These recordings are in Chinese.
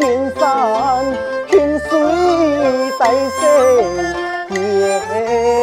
金山，金水在西天。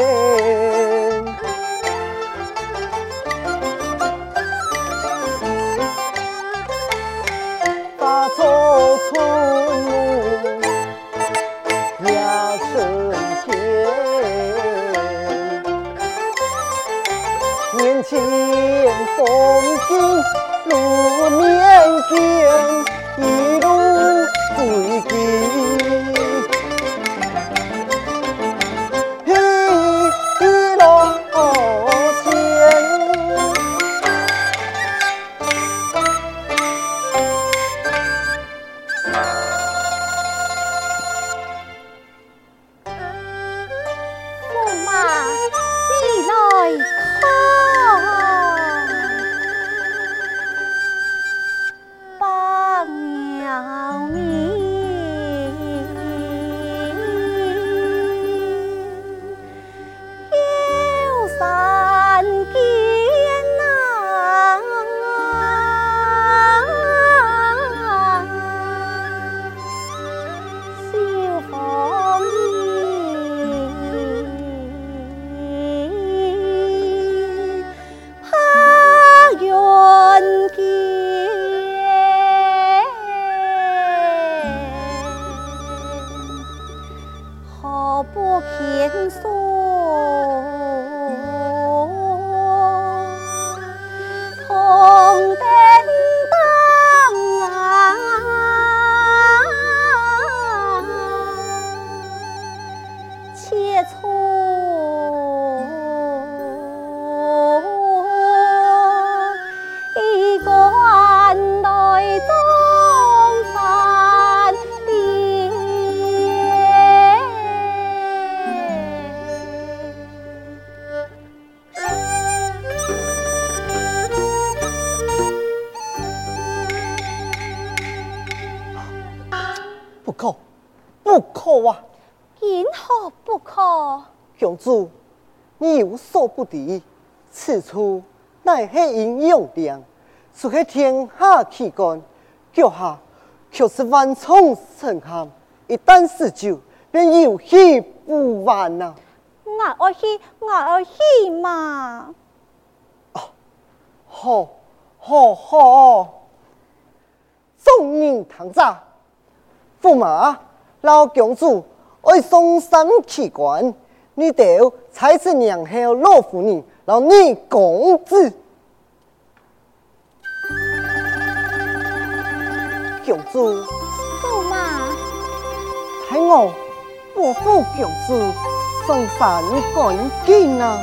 不可，不可啊！因何不可？公主，你有所不敌，此处乃是英雄殿，除去天下奇观，脚下却是万重深寒。一旦失救，便有去不完呐！我要去，我要去嘛！哦，好，好，好！众人同在，驸马，老公主爱送上奇观，你得才是娘后老夫人，老你公子。公主，驸马，睇我不负公主，送上赶紧啊！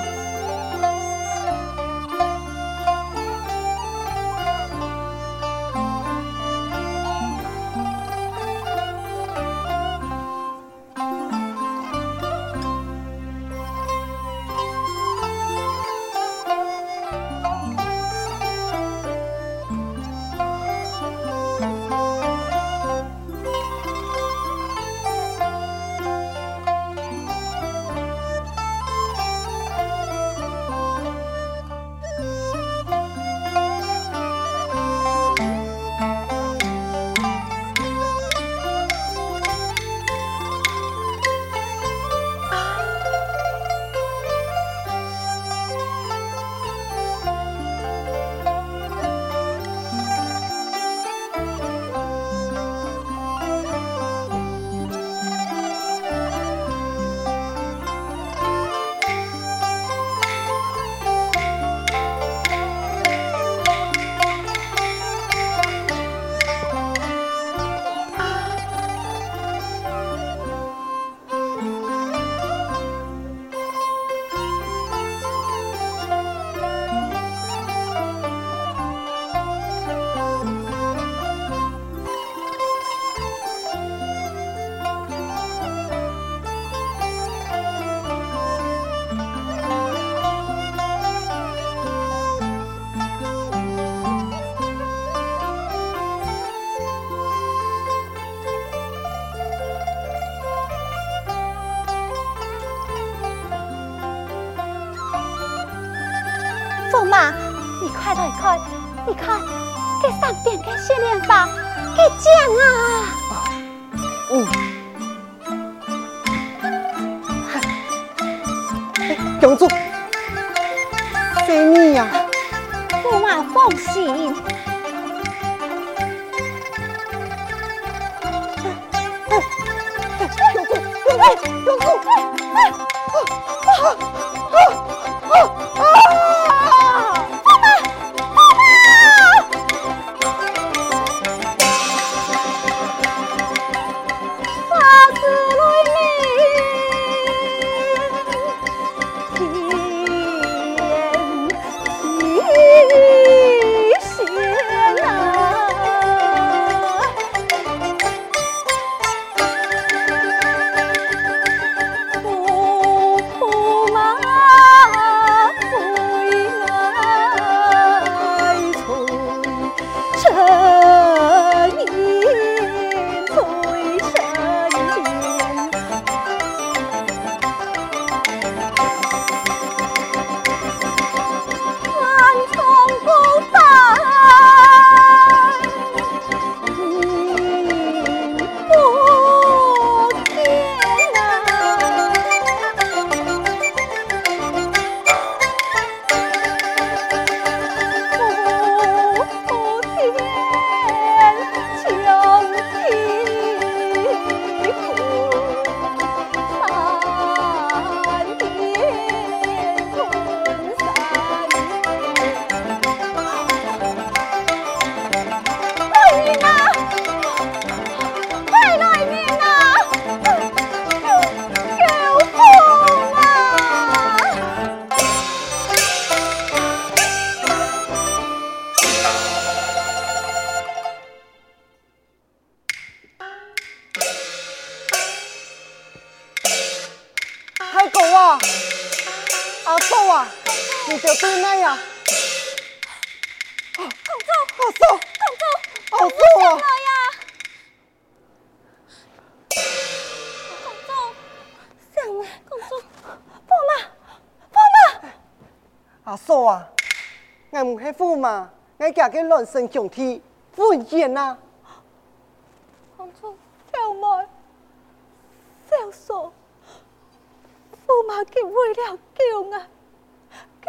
给奖啊！嗯，哎，公主，是你呀？驸马放心。哎哎哎，公主，公主，公主，哎，啊啊啊啊家嘅乱生兄弟欢颜啊！公主，小妹，小嫂，驸马给为了救我，佢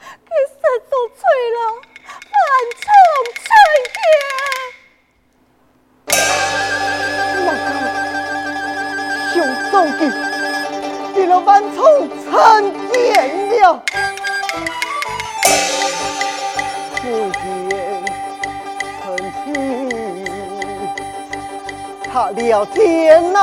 佢实做错了，犯错错送去，给了万重参见了。目前臣听他聊天呐。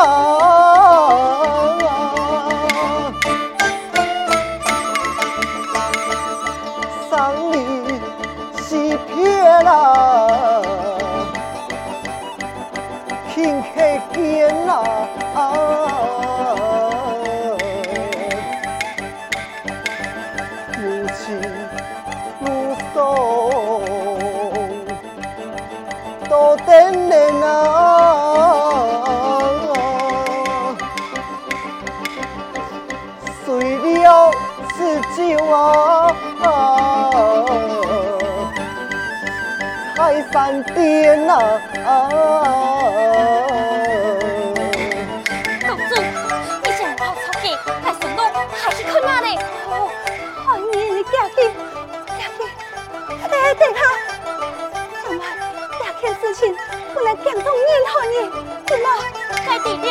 店呐！公主，你想跑出去，还是我还是去哪里？哦，欢迎你嫁去，嫁去，哎，等下，怎么这件事情不能讲中任何人？怎么该低调？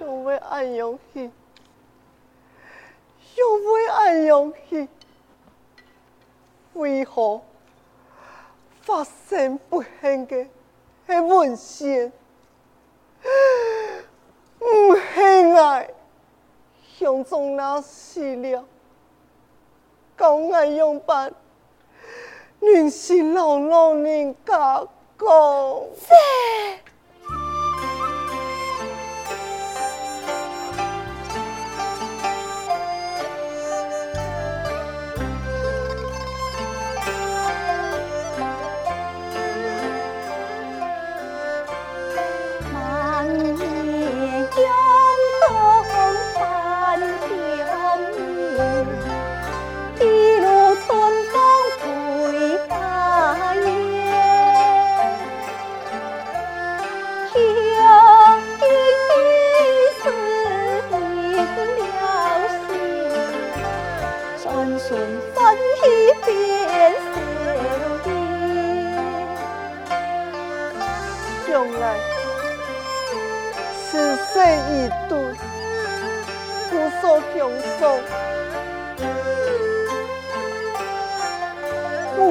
因为俺有气。又为安阳去，为何发生不幸的系文献？唔系爱，乡中那死了，讲爱用办，恁是老老人家讲。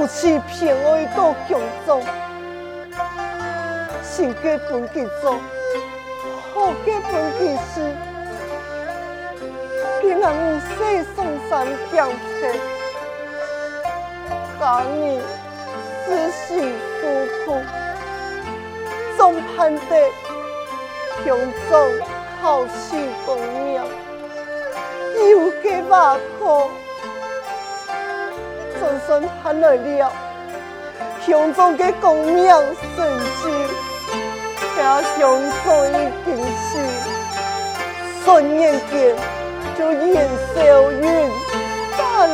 欺骗我一道强壮，先给本给做，后给本给事，给俺五岁送上香车，家里思辛苦苦，总盼得强壮好气公庙，又给瓦壳。总算盼来了，乡中的公庙圣旨，家乡中已经是转眼间就烟消云散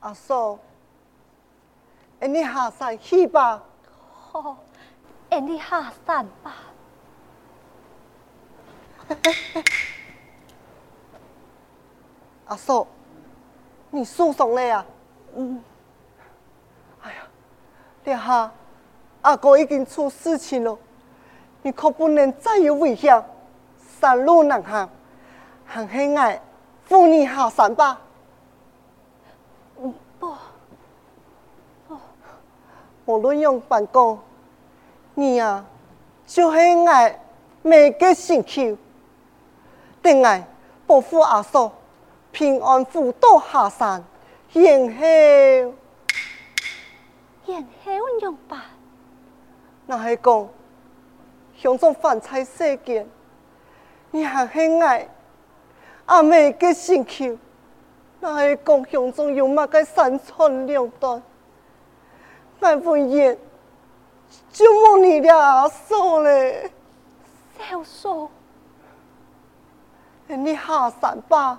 阿嫂，哎，你下山去吧。好，哎，你下山吧。阿嫂，你受伤了呀？嗯。哎呀，你下，阿哥已经出事情了，你可不能再有危险，山路难行，还是爱扶你下山吧。无论用办公，你呀、啊，就是爱每个星期，等爱保护阿嫂平安辅导下山，然后，然后用办，那系讲乡中饭菜世间，你还很爱，阿妹个星期，那还讲乡中有嘛个三寸两断，俺文言就问你俩嫂嘞，小嫂，你下山吧，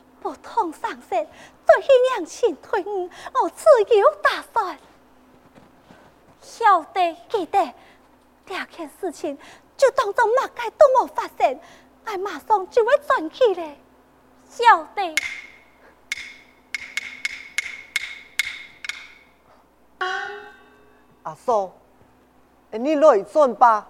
不通上身，对于娘亲退恩，我自有打算。晓得，记得，第二件事情就当做马街都没发生，我马上就会转去嘞。晓得。阿嫂，你来转吧。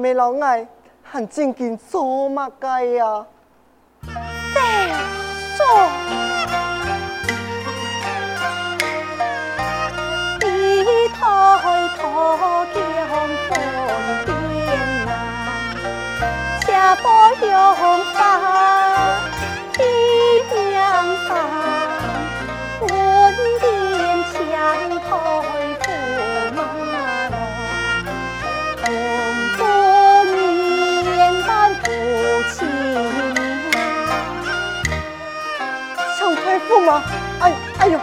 妹老爱很正经做乜该呀？小做，低抬头向风边来，下坡用哎，哎呦，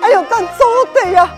哎呦，咱走的呀！